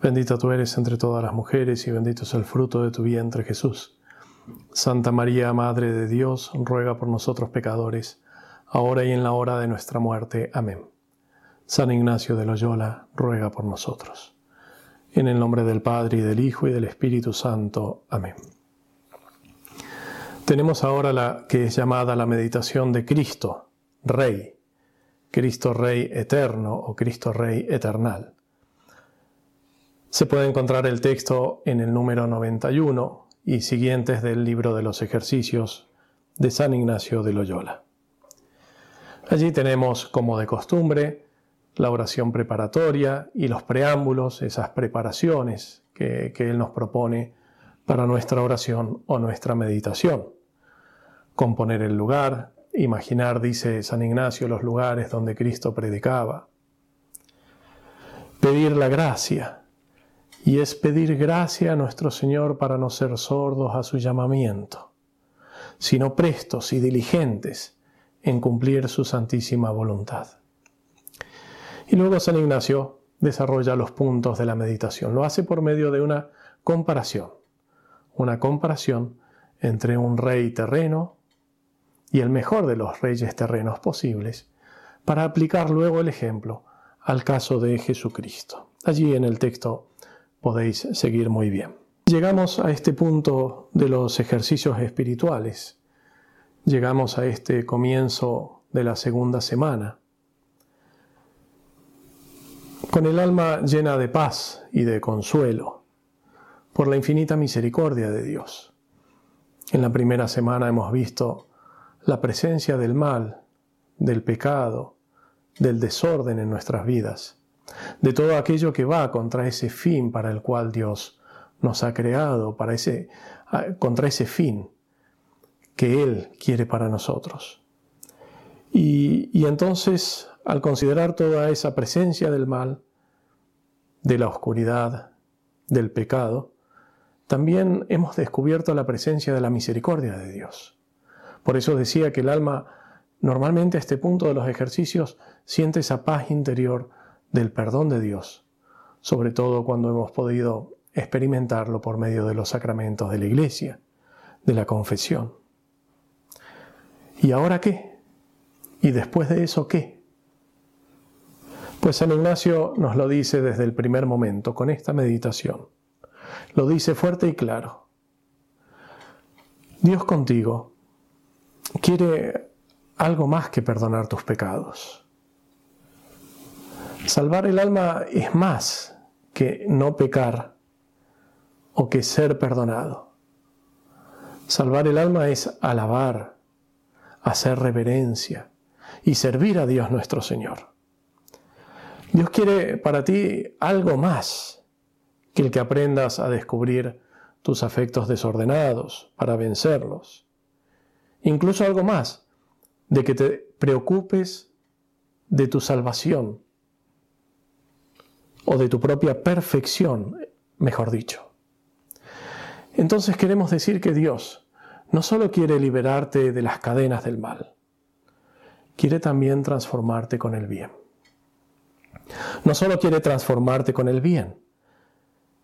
Bendita tú eres entre todas las mujeres y bendito es el fruto de tu vientre Jesús. Santa María, Madre de Dios, ruega por nosotros pecadores, ahora y en la hora de nuestra muerte. Amén. San Ignacio de Loyola, ruega por nosotros. En el nombre del Padre y del Hijo y del Espíritu Santo. Amén. Tenemos ahora la que es llamada la meditación de Cristo, Rey, Cristo Rey eterno o Cristo Rey eternal. Se puede encontrar el texto en el número 91 y siguientes del libro de los ejercicios de San Ignacio de Loyola. Allí tenemos, como de costumbre, la oración preparatoria y los preámbulos, esas preparaciones que, que, Él nos propone para nuestra oración o nuestra meditación. Componer el lugar, imaginar, dice San Ignacio, los lugares donde Cristo predicaba. Pedir la gracia, y es pedir gracia a nuestro Señor para no ser sordos a su llamamiento, sino prestos y diligentes en cumplir su santísima voluntad. Y luego San Ignacio desarrolla los puntos de la meditación. Lo hace por medio de una comparación, una comparación entre un rey terreno y el mejor de los reyes terrenos posibles, para aplicar luego el ejemplo al caso de Jesucristo. Allí en el texto podéis seguir muy bien. Llegamos a este punto de los ejercicios espirituales. Llegamos a este comienzo de la segunda semana. Con el alma llena de paz y de consuelo por la infinita misericordia de Dios. En la primera semana hemos visto la presencia del mal, del pecado, del desorden en nuestras vidas de todo aquello que va contra ese fin para el cual Dios nos ha creado, para ese, contra ese fin que Él quiere para nosotros. Y, y entonces, al considerar toda esa presencia del mal, de la oscuridad, del pecado, también hemos descubierto la presencia de la misericordia de Dios. Por eso decía que el alma normalmente a este punto de los ejercicios siente esa paz interior del perdón de Dios, sobre todo cuando hemos podido experimentarlo por medio de los sacramentos de la iglesia, de la confesión. ¿Y ahora qué? ¿Y después de eso qué? Pues San Ignacio nos lo dice desde el primer momento, con esta meditación. Lo dice fuerte y claro. Dios contigo quiere algo más que perdonar tus pecados. Salvar el alma es más que no pecar o que ser perdonado. Salvar el alma es alabar, hacer reverencia y servir a Dios nuestro Señor. Dios quiere para ti algo más que el que aprendas a descubrir tus afectos desordenados para vencerlos. Incluso algo más de que te preocupes de tu salvación o de tu propia perfección, mejor dicho. Entonces queremos decir que Dios no solo quiere liberarte de las cadenas del mal, quiere también transformarte con el bien. No solo quiere transformarte con el bien,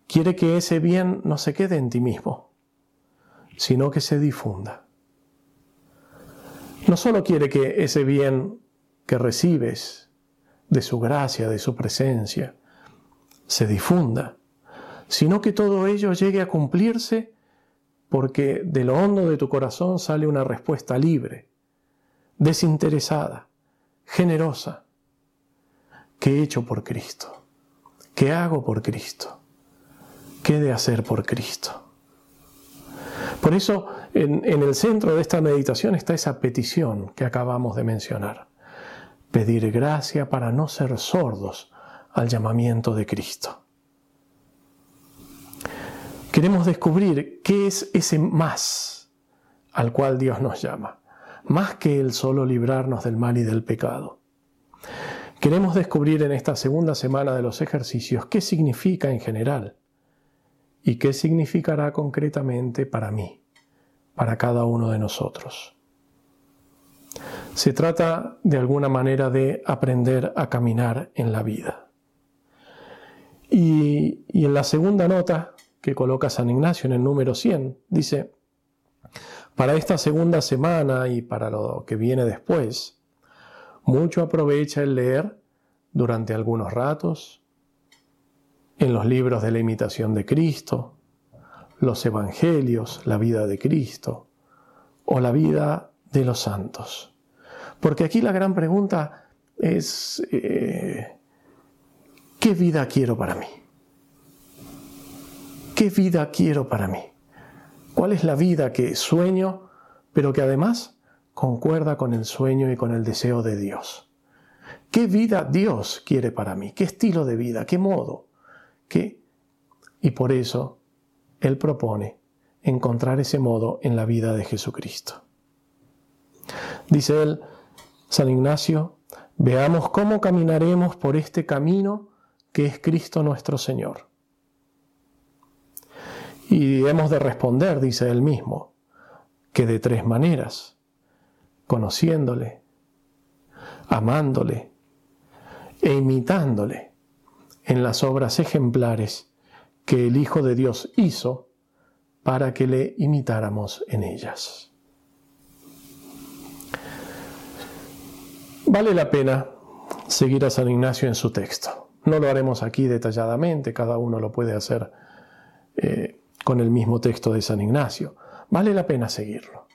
quiere que ese bien no se quede en ti mismo, sino que se difunda. No solo quiere que ese bien que recibes de su gracia, de su presencia, se difunda, sino que todo ello llegue a cumplirse porque de lo hondo de tu corazón sale una respuesta libre, desinteresada, generosa. ¿Qué he hecho por Cristo? ¿Qué hago por Cristo? ¿Qué he de hacer por Cristo? Por eso, en, el centro de esta meditación está esa petición que acabamos de mencionar. Pedir gracia para no ser sordos al llamamiento de Cristo. Queremos descubrir qué es ese más al cual Dios nos llama, más que el solo librarnos del mal y del pecado. Queremos descubrir en esta segunda semana de los ejercicios qué significa en general y qué significará concretamente para mí, para cada uno de nosotros. Se trata de alguna manera de aprender a caminar en la vida. Y, en la segunda nota que coloca San Ignacio en el número 100, dice, para esta segunda semana y para lo que viene después, mucho aprovecha el leer durante algunos ratos, en los libros de la imitación de Cristo, los evangelios, la vida de Cristo o la vida de los santos. Porque aquí la gran pregunta es, eh, ¿qué vida quiero para mí? ¿Qué vida quiero para mí? ¿Cuál es la vida que sueño, pero que además concuerda con el sueño y con el deseo de Dios? ¿Qué vida Dios quiere para mí? ¿Qué estilo de vida? ¿Qué modo? ¿Qué? Y por eso Él propone encontrar ese modo en la vida de Jesucristo. Dice él, San Ignacio, veamos cómo caminaremos por este camino que es Cristo nuestro Señor. Y hemos de responder, dice él mismo, que de tres maneras, conociéndole, amándole e imitándole en las obras ejemplares que el Hijo de Dios hizo para que le imitáramos en ellas. Vale la pena seguir a San Ignacio en su texto. No lo haremos aquí detalladamente, cada uno lo puede hacer eh, con el mismo texto de San Ignacio. Vale la pena seguirlo.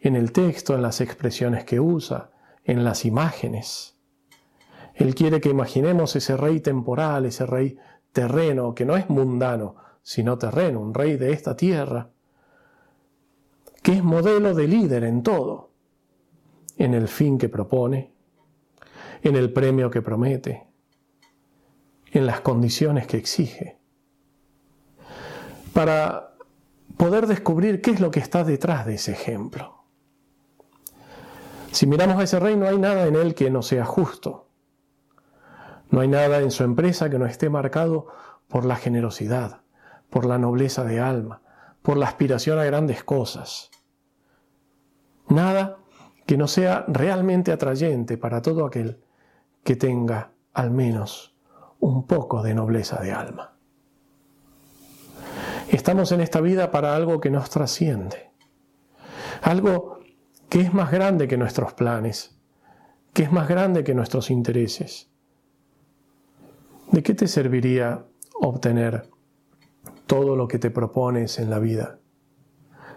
En el texto, en las expresiones que usa, en las imágenes. Él quiere que imaginemos ese rey temporal, ese rey terreno, que no es mundano, sino terreno, un rey de esta tierra, que es modelo de líder en todo, en el fin que propone, en el premio que promete, en las condiciones que exige, para poder descubrir qué es lo que está detrás de ese ejemplo. Si miramos a ese rey, no hay nada en él que no sea justo. No hay nada en su empresa que no esté marcado por la generosidad, por la nobleza de alma, por la aspiración a grandes cosas. Nada que no sea realmente atrayente para todo aquel que tenga al menos un poco de nobleza de alma. Estamos en esta vida para algo que nos trasciende, algo que es más grande que nuestros planes, que es más grande que nuestros intereses. ¿De qué te serviría obtener todo lo que te propones en la vida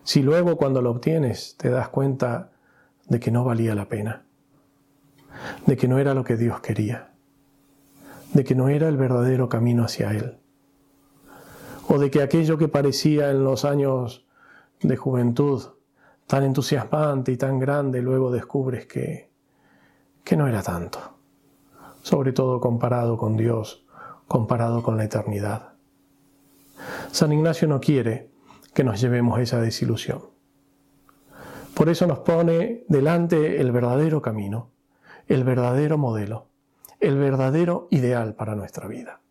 si luego cuando lo obtienes te das cuenta de que no valía la pena, de que no era lo que Dios quería, de que no era el verdadero camino hacia Él, o de que aquello que parecía en los años de juventud tan entusiasmante y tan grande, luego descubres que, que no era tanto, sobre todo comparado con Dios, comparado con la eternidad. San Ignacio no quiere que nos llevemos esa desilusión. Por eso nos pone delante el verdadero camino, el verdadero modelo, el verdadero ideal para nuestra vida.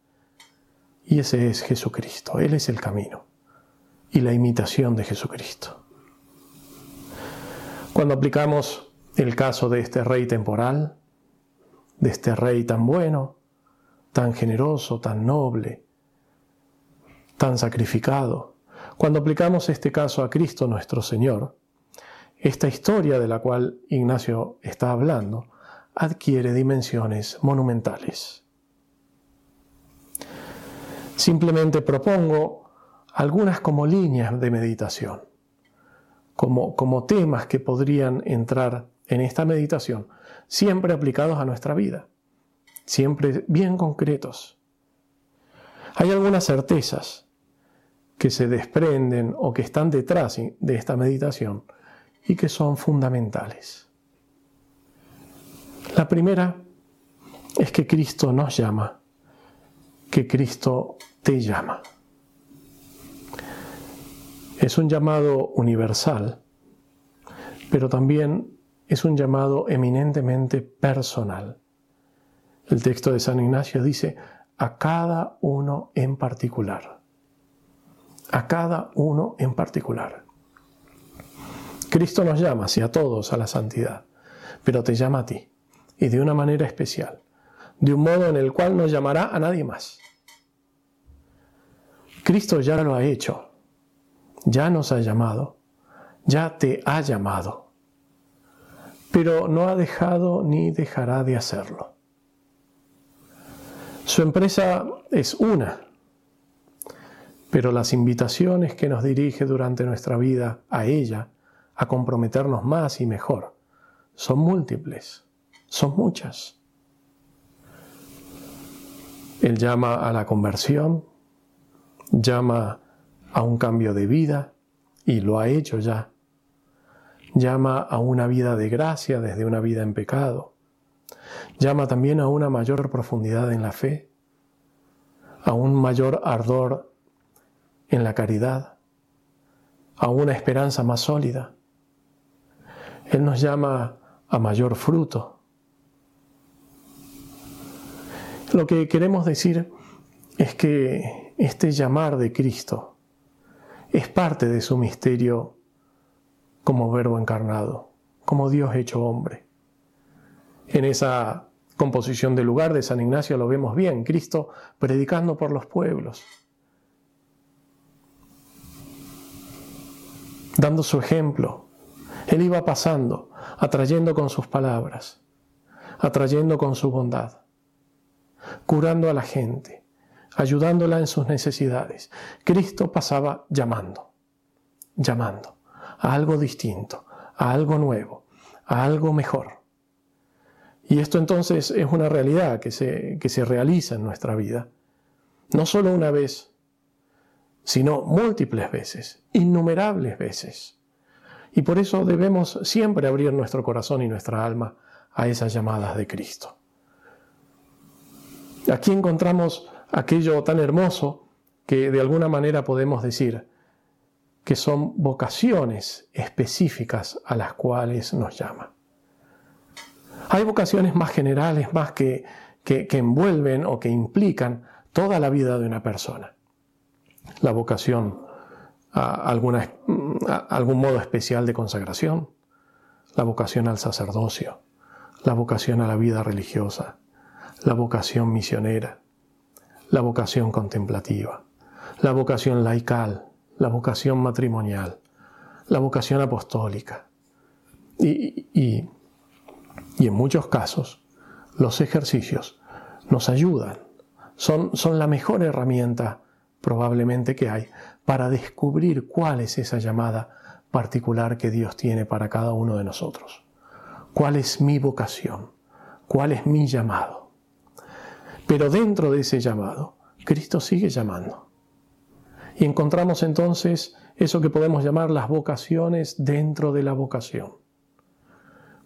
Y ese es Jesucristo, Él es el camino y la imitación de Jesucristo. Cuando aplicamos el caso de este rey temporal, de este rey tan bueno, tan generoso, tan noble, tan sacrificado, cuando aplicamos este caso a Cristo nuestro Señor, esta historia de la cual Ignacio está hablando adquiere dimensiones monumentales. Simplemente propongo algunas como líneas de meditación como, temas que podrían entrar en esta meditación, siempre aplicados a nuestra vida, siempre bien concretos. Hay algunas certezas que se desprenden o que están detrás de esta meditación y que son fundamentales. La primera es que Cristo nos llama, que Cristo te llama. Es un llamado universal, pero también es un llamado eminentemente personal. El texto de San Ignacio dice, a cada uno en particular. A cada uno en particular. Cristo nos llama, sí, a todos a la santidad, pero te llama a ti, y de una manera especial, de un modo en el cual no llamará a nadie más. Cristo ya lo ha hecho, ya nos ha llamado, ya te ha llamado, pero no ha dejado ni dejará de hacerlo. Su empresa es una, pero las invitaciones que nos dirige durante nuestra vida a ella a comprometernos más y mejor. Son múltiples, son muchas. Él llama a la conversión, llama a un cambio de vida, y lo ha hecho ya. Llama a una vida de gracia desde una vida en pecado. Llama también a una mayor profundidad en la fe, a un mayor ardor en la caridad, a una esperanza más sólida. Él nos llama a mayor fruto. Lo que queremos decir es que este llamar de Cristo es parte de su misterio como verbo encarnado, como Dios hecho hombre. En esa composición del lugar de San Ignacio lo vemos bien, Cristo predicando por los pueblos, dando su ejemplo, él iba pasando, atrayendo con sus palabras, atrayendo con su bondad, curando a la gente, ayudándola en sus necesidades. Cristo pasaba llamando, llamando a algo distinto, a algo nuevo, a algo mejor. Y esto entonces es una realidad que se, que se realiza en nuestra vida, no solo una vez, sino múltiples veces, innumerables veces. Y por eso debemos siempre abrir nuestro corazón y nuestra alma a esas llamadas de Cristo. Aquí encontramos aquello tan hermoso que de alguna manera podemos decir que son vocaciones específicas a las cuales nos llama. Hay vocaciones más generales, más que, que, envuelven o que implican toda la vida de una persona. La vocación alguna, algún modo especial de consagración, la vocación al sacerdocio, la vocación a la vida religiosa, la vocación misionera, la vocación contemplativa, la vocación laical, la vocación matrimonial, la vocación apostólica. Y, y, y en muchos casos los ejercicios nos ayudan, son, son la mejor herramienta probablemente que hay para descubrir cuál es esa llamada particular que Dios tiene para cada uno de nosotros. ¿Cuál es mi vocación? ¿Cuál es mi llamado? Pero dentro de ese llamado, Cristo sigue llamando. Y encontramos entonces eso que podemos llamar las vocaciones dentro de la vocación.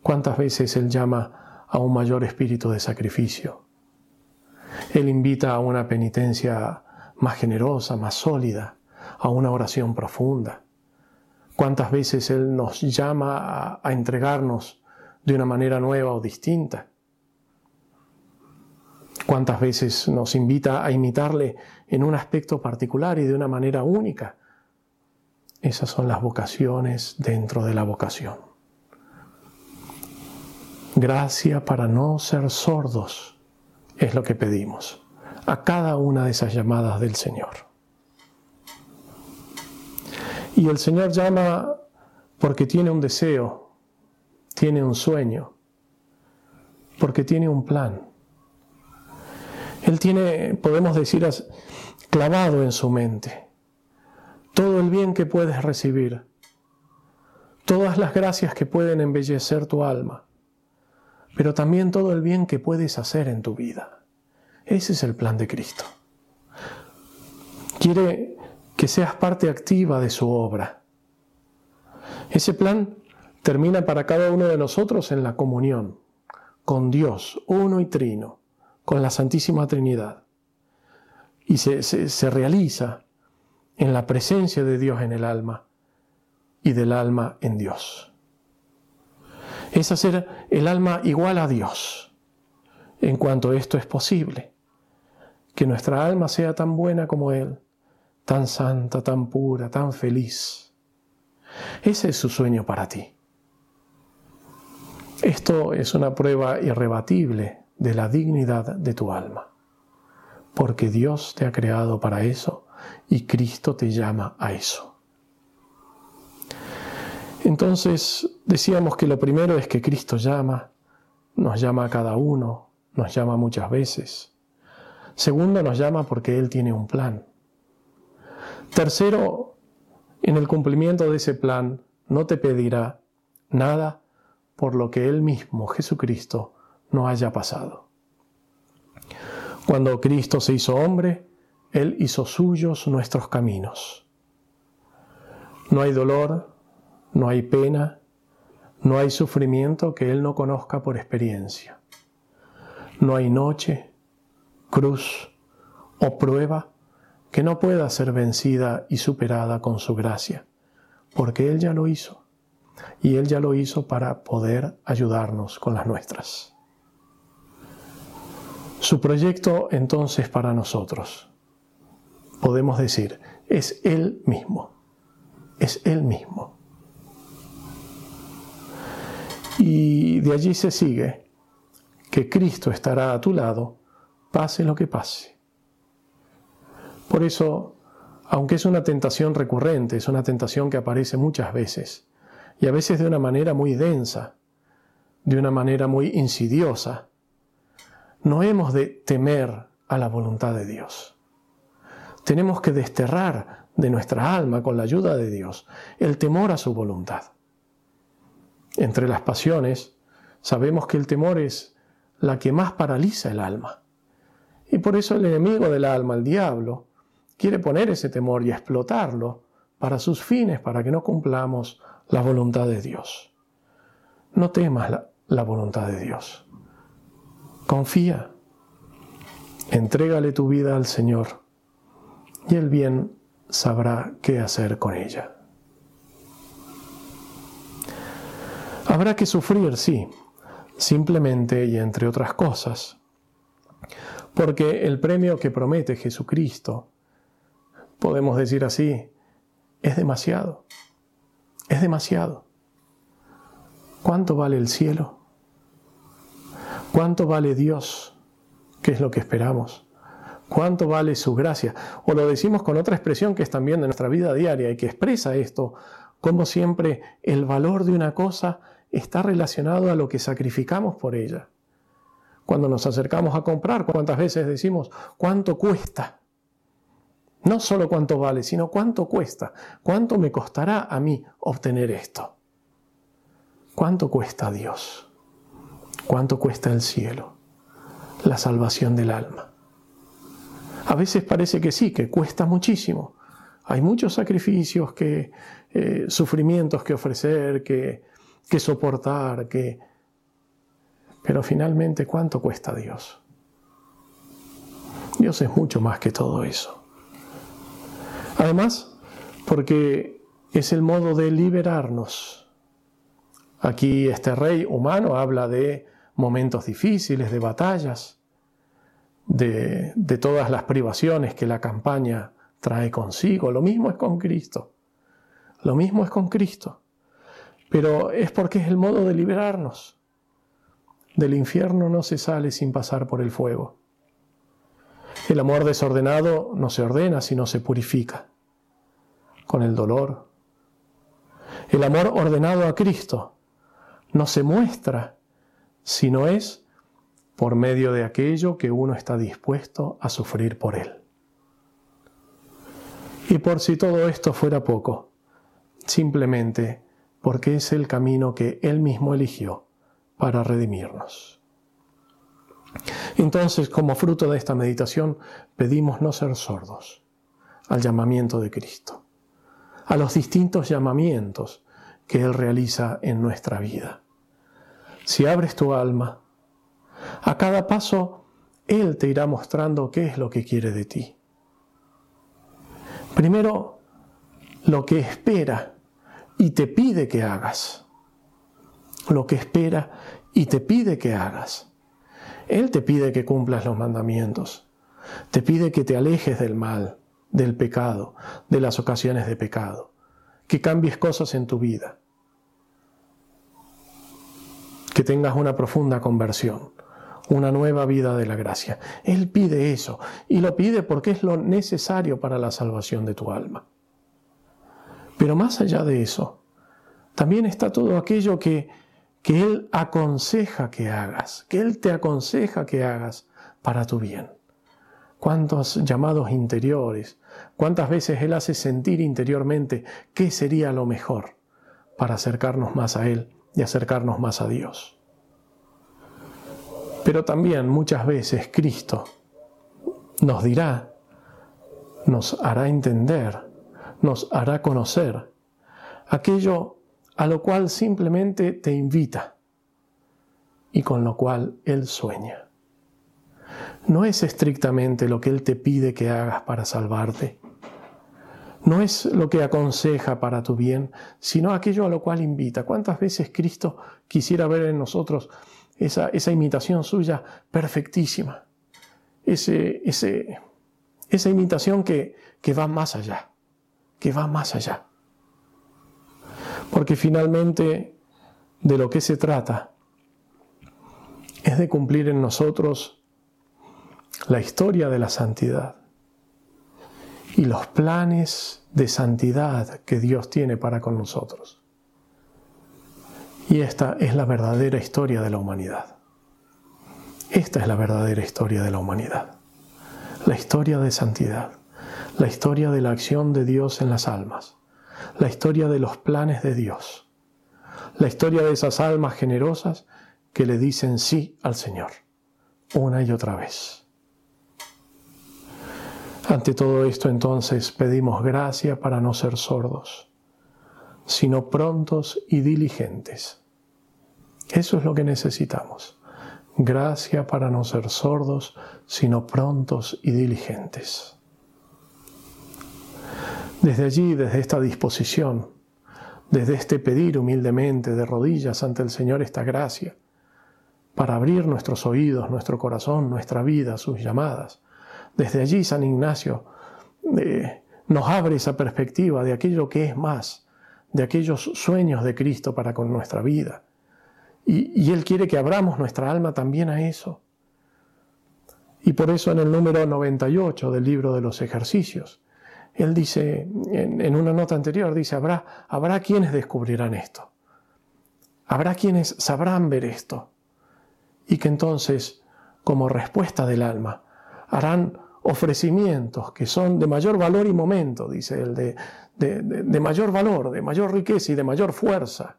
¿Cuántas veces Él llama a un mayor espíritu de sacrificio? Él invita a una penitencia más generosa, más sólida, a una oración profunda. Cuántas veces Él nos llama a, entregarnos de una manera nueva o distinta. Cuántas veces nos invita a imitarle en un aspecto particular y de una manera única. Esas son las vocaciones dentro de la vocación. Gracia para no ser sordos es lo que pedimos a cada una de esas llamadas del Señor. Y el Señor llama porque tiene un deseo, tiene un sueño, porque tiene un plan. Él tiene, podemos decir, clavado en su mente todo el bien que puedes recibir, todas las gracias que pueden embellecer tu alma, pero también todo el bien que puedes hacer en tu vida. Ese es el plan de Cristo. Quiere que seas parte activa de su obra. Ese plan termina para cada uno de nosotros en la comunión con Dios, uno y trino, con la Santísima Trinidad. Y se, se realiza en la presencia de Dios en el alma, y del alma en Dios. Es hacer el alma igual a Dios, en cuanto esto es posible. Que nuestra alma sea tan buena como Él, tan santa, tan pura, tan feliz. Ese es su sueño para ti. Esto es una prueba irrebatible de la dignidad de tu alma, porque Dios te ha creado para eso y Cristo te llama a eso. Entonces decíamos que lo primero es que Cristo llama, nos llama a cada uno, nos llama muchas veces. Segundo, nos llama porque Él tiene un plan. Tercero, en el cumplimiento de ese plan no te pedirá nada por lo que Él mismo, Jesucristo, no haya pasado. Cuando Cristo se hizo hombre, Él hizo suyos nuestros caminos. No hay dolor, no hay pena, no hay sufrimiento que Él no conozca por experiencia. No hay noche, cruz o prueba que no pueda ser vencida y superada con su gracia, porque Él ya lo hizo y Él ya lo hizo para poder ayudarnos con las nuestras. Su proyecto entonces para nosotros, podemos decir, es Él mismo, es Él mismo. Y de allí se sigue que Cristo estará a tu lado, pase lo que pase. Por eso, aunque es una tentación recurrente, es una tentación que aparece muchas veces, y a veces de una manera muy densa, de una manera muy insidiosa. No hemos de temer a la voluntad de Dios. Tenemos que desterrar de nuestra alma, con la ayuda de Dios, el temor a su voluntad. Entre las pasiones, sabemos que el temor es la que más paraliza el alma. Y por eso el enemigo del alma, el diablo, quiere poner ese temor y explotarlo para sus fines, para que no cumplamos la voluntad de Dios. No temas la, voluntad de Dios. Confía. Entrégale tu vida al Señor y el bien sabrá qué hacer con ella. Habrá que sufrir, sí, simplemente y entre otras cosas, porque el premio que promete Jesucristo, podemos decir así, es demasiado. Es demasiado. ¿Cuánto vale el cielo? ¿Cuánto vale Dios? ¿Qué es lo que esperamos? ¿Cuánto vale su gracia? O lo decimos con otra expresión que es también de nuestra vida diaria y que expresa esto, como siempre el valor de una cosa está relacionado a lo que sacrificamos por ella. Cuando nos acercamos a comprar, ¿cuántas veces decimos, ¿cuánto cuesta? No solo cuánto vale, sino cuánto cuesta. ¿Cuánto me costará a mí obtener esto? ¿Cuánto cuesta Dios? ¿Cuánto cuesta el cielo? La salvación del alma. A veces parece que sí, que cuesta muchísimo. Hay muchos sacrificios, que, eh, sufrimientos que ofrecer, que, que soportar, que... Pero finalmente, ¿cuánto cuesta Dios? Dios es mucho más que todo eso. Además, porque es el modo de liberarnos. Aquí este rey humano habla de momentos difíciles, de batallas, de, todas las privaciones que la campaña trae consigo. Lo mismo es con Cristo. Lo mismo es con Cristo. Pero es porque es el modo de liberarnos. Del infierno no se sale sin pasar por el fuego. El amor desordenado no se ordena, sino se purifica con el dolor. El amor ordenado a Cristo no se muestra, sino es por medio de aquello que uno está dispuesto a sufrir por Él. Y por si todo esto fuera poco, simplemente porque es el camino que Él mismo eligió para redimirnos. Entonces, como fruto de esta meditación, pedimos no ser sordos al llamamiento de Cristo, a los distintos llamamientos que Él realiza en nuestra vida. Si abres tu alma, a cada paso Él te irá mostrando qué es lo que quiere de ti. Primero, lo que espera, y te pide que hagas. Lo que espera y te pide que hagas. Él te pide que cumplas los mandamientos. Te pide que te alejes del mal, del pecado, de las ocasiones de pecado. Que cambies cosas en tu vida. Que tengas una profunda conversión una nueva vida de la gracia. Él pide eso y lo pide porque es lo necesario para la salvación de tu alma. Pero más allá de eso, también está todo aquello que, que Él aconseja que hagas, que Él te aconseja que hagas para tu bien. Cuántos llamados interiores, cuántas veces Él hace sentir interiormente qué sería lo mejor para acercarnos más a Él y acercarnos más a Dios. Pero también muchas veces Cristo nos dirá, nos hará entender, nos hará conocer aquello a lo cual simplemente te invita y con lo cual Él sueña. No es estrictamente lo que Él te pide que hagas para salvarte, no es lo que aconseja para tu bien, sino aquello a lo cual invita. ¿Cuántas veces Cristo quisiera ver en nosotros esa, esa imitación suya perfectísima, ese, ese, esa imitación que, que va más allá, que va más allá. Porque finalmente de lo que se trata es de cumplir en nosotros la historia de la santidad y los planes de santidad que Dios tiene para con nosotros. Y esta es la verdadera historia de la humanidad. Esta es la verdadera historia de la humanidad. La historia de santidad. La historia de la acción de Dios en las almas. La historia de los planes de Dios. La historia de esas almas generosas que le dicen sí al Señor. Una y otra vez. Ante todo esto entonces pedimos gracia para no ser sordos sino prontos y diligentes. Eso es lo que necesitamos. Gracia para no ser sordos, sino prontos y diligentes. Desde allí, desde esta disposición, desde este pedir humildemente de rodillas ante el Señor esta gracia, para abrir nuestros oídos, nuestro corazón, nuestra vida, sus llamadas. Desde allí San Ignacio eh, nos abre esa perspectiva de aquello que es más, de aquellos sueños de Cristo para con nuestra vida. Y, Él quiere que abramos nuestra alma también a eso. Y por eso en el número 98 del libro de los ejercicios, Él dice, en, una nota anterior, dice, habrá, habrá quienes descubrirán esto. Habrá quienes sabrán ver esto. Y que entonces, como respuesta del alma, harán ofrecimientos que son de mayor valor y momento, dice él, de, de, mayor valor, de mayor riqueza y de mayor fuerza.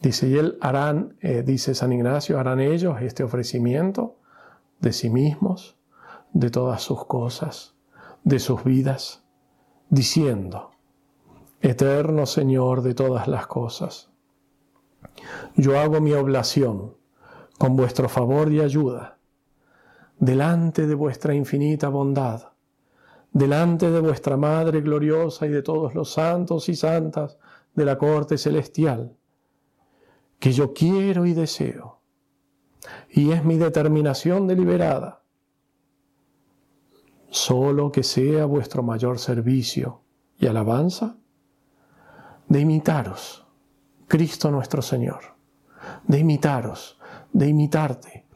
Dice, y él harán, eh, dice San Ignacio, harán ellos este ofrecimiento de sí mismos, de todas sus cosas, de sus vidas, diciendo, Eterno Señor de todas las cosas, yo hago mi oblación con vuestro favor y ayuda, delante de vuestra infinita bondad delante de vuestra Madre gloriosa y de todos los santos y santas de la corte celestial, que yo quiero y deseo, y es mi determinación deliberada, solo que sea vuestro mayor servicio y alabanza, de imitaros, Cristo nuestro Señor, de imitaros, de imitarte,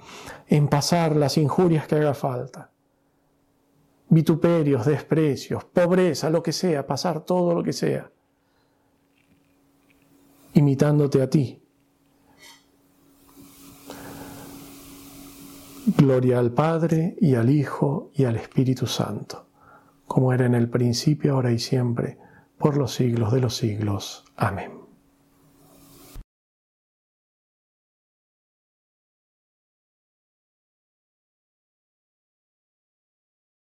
en pasar las injurias que haga falta, vituperios, desprecios, pobreza, lo que sea, pasar todo lo que sea, imitándote a ti. Gloria al Padre y al Hijo y al Espíritu Santo, como era en el principio, ahora y siempre, por los siglos de los siglos. Amén.